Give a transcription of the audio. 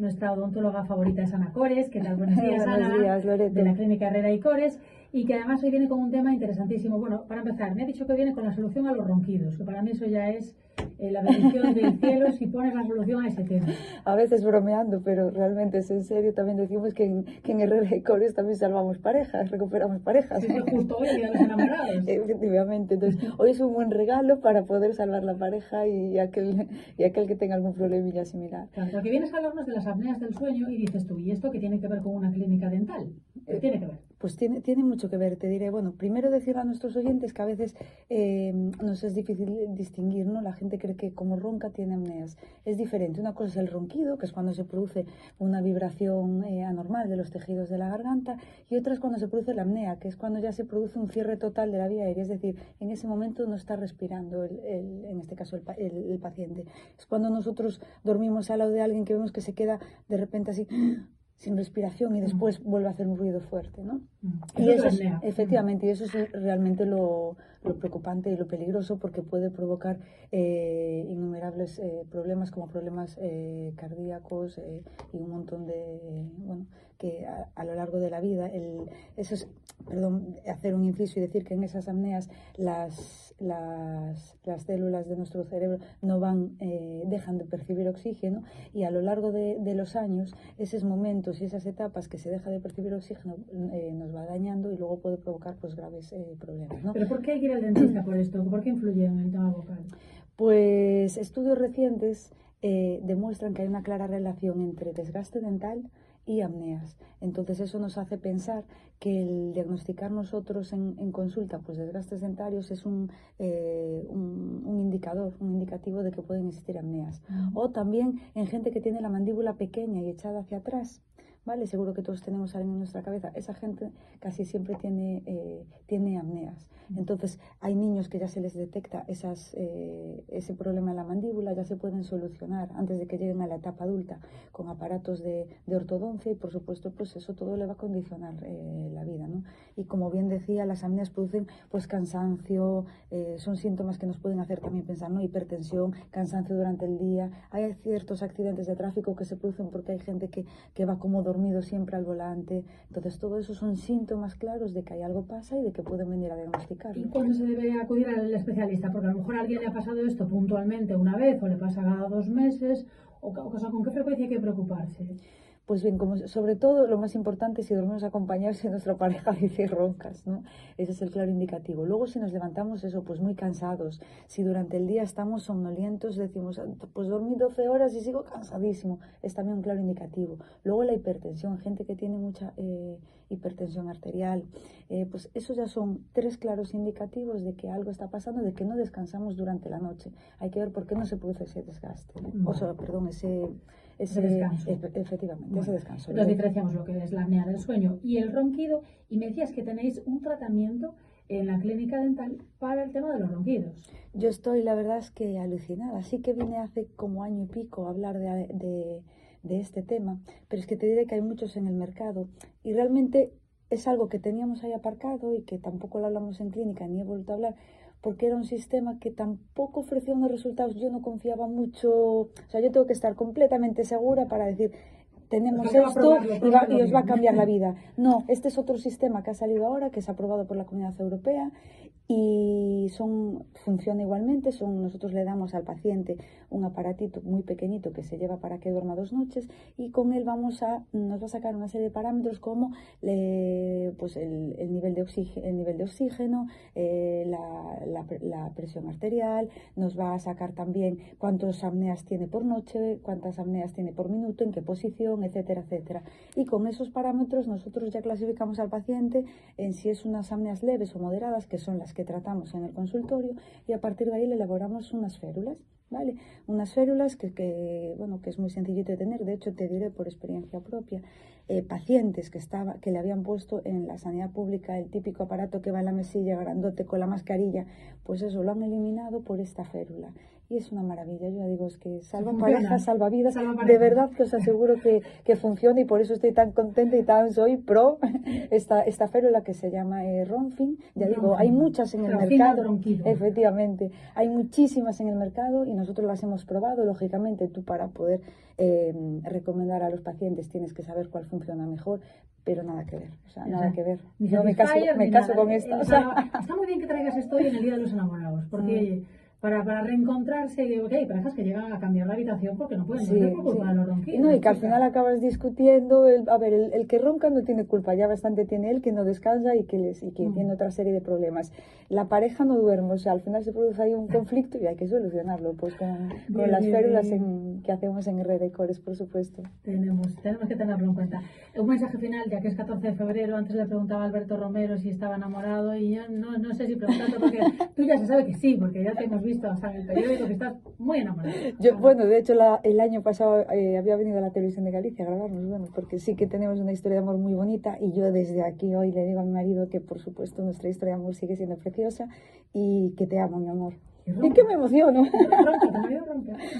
nuestra odontóloga favorita es Ana Cores. ¿Qué tal? Buenos días, Buenos Ana. días, Loreto. De la Clínica Herrera y Cores. Y que además hoy viene con un tema interesantísimo. Bueno, para empezar, me ha dicho que viene con la solución a los ronquidos, que para mí eso ya es eh, la bendición del cielo si pones la solución a ese tema. A veces bromeando, pero realmente es en serio. También decimos que en, que en Cores también salvamos parejas, recuperamos parejas. Sí, justo hoy, Día de los Enamorados. Efectivamente. Entonces, hoy es un buen regalo para poder salvar la pareja y aquel, y aquel que tenga algún problemilla similar. Claro, porque vienes a hablarnos de las apneas del sueño y dices tú, ¿y esto qué tiene que ver con una clínica dental? ¿Qué tiene que ver? Pues tiene, tiene mucho que ver, te diré. Bueno, primero decir a nuestros oyentes que a veces eh, nos es difícil distinguir, ¿no? La gente cree que como ronca tiene apneas. Es diferente. Una cosa es el ronquido, que es cuando se produce una vibración eh, anormal de los tejidos de la garganta, y otra es cuando se produce la apnea, que es cuando ya se produce un cierre total de la vía aérea. Es decir, en ese momento no está respirando, el, en este caso, el, el paciente. Es cuando nosotros dormimos al lado de alguien que vemos que se queda de repente así sin respiración y después vuelve a hacer un ruido fuerte, ¿no? Mm. Y Eso es efectivamente, y eso es realmente lo, lo preocupante y lo peligroso porque puede provocar eh, innumerables eh, problemas como problemas eh, cardíacos eh, y un montón de, bueno, que a, a, lo largo de la vida, el, eso es, perdón, hacer un inciso y decir que en esas apneas las, las, las células de nuestro cerebro no van, eh, dejan de percibir oxígeno y a lo largo de, de, los años, esos momentos y esas etapas que se deja de percibir oxígeno eh, va dañando y luego puede provocar pues graves eh, problemas. ¿no? ¿Pero por qué hay que ir al dentista por esto? ¿Por qué influye en el tema vocal? Pues estudios recientes eh, demuestran que hay una clara relación entre desgaste dental y apneas. Entonces eso nos hace pensar que el diagnosticar nosotros en, en consulta pues desgastes dentarios es un, eh, un, un, indicador, un indicativo de que pueden existir apneas. Uh -huh. O también en gente que tiene la mandíbula pequeña y echada hacia atrás, ¿vale? Seguro que todos tenemos alguien en nuestra cabeza. Esa gente casi siempre tiene, eh, tiene apneas. Entonces, hay niños que ya se les detecta esas, eh, ese problema en la mandíbula, ya se pueden solucionar antes de que lleguen a la etapa adulta con aparatos de, de ortodoncia y, por supuesto, pues eso todo le va a condicionar eh, la vida, ¿no? Y como bien decía, las apneas producen pues cansancio, eh, son síntomas que nos pueden hacer también pensar, ¿no? Hipertensión, cansancio durante el día. Hay ciertos accidentes de tráfico que se producen porque hay gente que, que va como dormido siempre al volante. Entonces, todo eso son síntomas claros de que hay algo pasa y de que pueden venir a diagnosticarlo. ¿Y cuándo se debe acudir al especialista? Porque a lo mejor a alguien le ha pasado esto puntualmente una vez o le pasa cada dos meses. O, o sea, ¿con qué frecuencia hay que preocuparse? Pues bien, como sobre todo lo más importante si dormimos acompañados si nuestra pareja dice roncas, ¿no? Ese es el claro indicativo. Luego si nos levantamos eso, pues muy cansados, si durante el día estamos somnolientos, decimos, pues dormí 12 horas y sigo cansadísimo, es también un claro indicativo. Luego la hipertensión, gente que tiene mucha eh, hipertensión arterial, eh, pues esos ya son tres claros indicativos de que algo está pasando, de que no descansamos durante la noche. Hay que ver por qué no se produce ese desgaste, ¿no? o sea, perdón, ese ese, descanso. efectivamente, bueno, ese descanso. Entonces diferenciamos lo que es la apnea del sueño y el ronquido y me decías que tenéis un tratamiento en la clínica dental para el tema de los ronquidos. Yo estoy, la verdad es que alucinada. Sí que vine hace como año y pico a hablar de, de, de este tema, pero es que te diré que hay muchos en el mercado y realmente es algo que teníamos ahí aparcado y que tampoco lo hablamos en clínica ni he vuelto a hablar porque era un sistema que tampoco ofrecía unos resultados, yo no confiaba mucho, o sea, yo tengo que estar completamente segura para decir, tenemos esto y, va, y, os va a cambiar la vida. No, este es otro sistema que ha salido ahora, que es aprobado por la Comunidad Europea y son, funciona igualmente, son, nosotros le damos al paciente un aparatito muy pequeñito que se lleva para que duerma dos noches y con él vamos a, nos va a sacar una serie de parámetros como pues el, el, nivel de oxígeno, el nivel de oxígeno eh, la, la, presión arterial, nos va a sacar también cuántos apneas tiene por noche, cuántas apneas tiene por minuto, en qué posición, etcétera, etcétera. Y con esos parámetros nosotros ya clasificamos al paciente en si es unas apneas leves o moderadas, que son las que tratamos en el consultorio, y a partir de ahí le elaboramos unas férulas. ¿Vale? Unas férulas que, que, bueno, que es muy sencillito de tener, de hecho te diré por experiencia propia, eh, pacientes que, estaba, que le habían puesto en la sanidad pública el típico aparato que va en la mesilla grandote con la mascarilla, pues eso lo han eliminado por esta férula. Y es una maravilla. Yo ya digo, es que salva parejas, salva vidas. Salva De verdad que os aseguro que, que funciona y por eso estoy tan contenta y tan soy pro esta, esta férula que se llama eh, Ronfin. Ya digo, hay muchas en el mercado. Efectivamente, hay muchísimas en el mercado y nosotros las hemos probado. Lógicamente, tú para poder eh, recomendar a los pacientes tienes que saber cuál funciona mejor, pero nada que ver. O sea, nada Ajá. que ver. Yo me caso, me caso nada. con Eh, esta. o o sea, está muy bien que traigas esto hoy en el Día de los Enamorados, porque Mm. Para, para reencontrarse, digo que hay parejas que llegan a cambiar la habitación porque no pueden Sí, dormir por culpa sí. de los Y ronquidos. no, y que al final acabas discutiendo, el- a ver, el, el que ronca no tiene culpa, ya bastante tiene él que no descansa y que, les, y que Mm. tiene otra serie de problemas. La pareja no duerme, o sea, al final se produce ahí un conflicto y hay que solucionarlo, pues con, con Bien, las férulas en- que hacemos en Cores, por supuesto. Tenemos, tenemos que tenerlo en cuenta. Un mensaje final, ya que es 14 de febrero, antes le preguntaba a Alberto Romero si estaba enamorado y yo no, no sé si preguntarte porque tú ya se sabe que sí, porque ya te hemos visto hasta en el periódico que estás muy enamorado. Yo, bueno, de hecho, la- el año pasado eh, había venido a la televisión de Galicia a grabarnos, bueno, porque sí que tenemos una historia de amor muy bonita y yo desde aquí hoy le digo a mi marido que, por supuesto, nuestra historia de amor sigue siendo preciosa y que te amo, mi amor. Ronca. que me emociono. Marido ronca.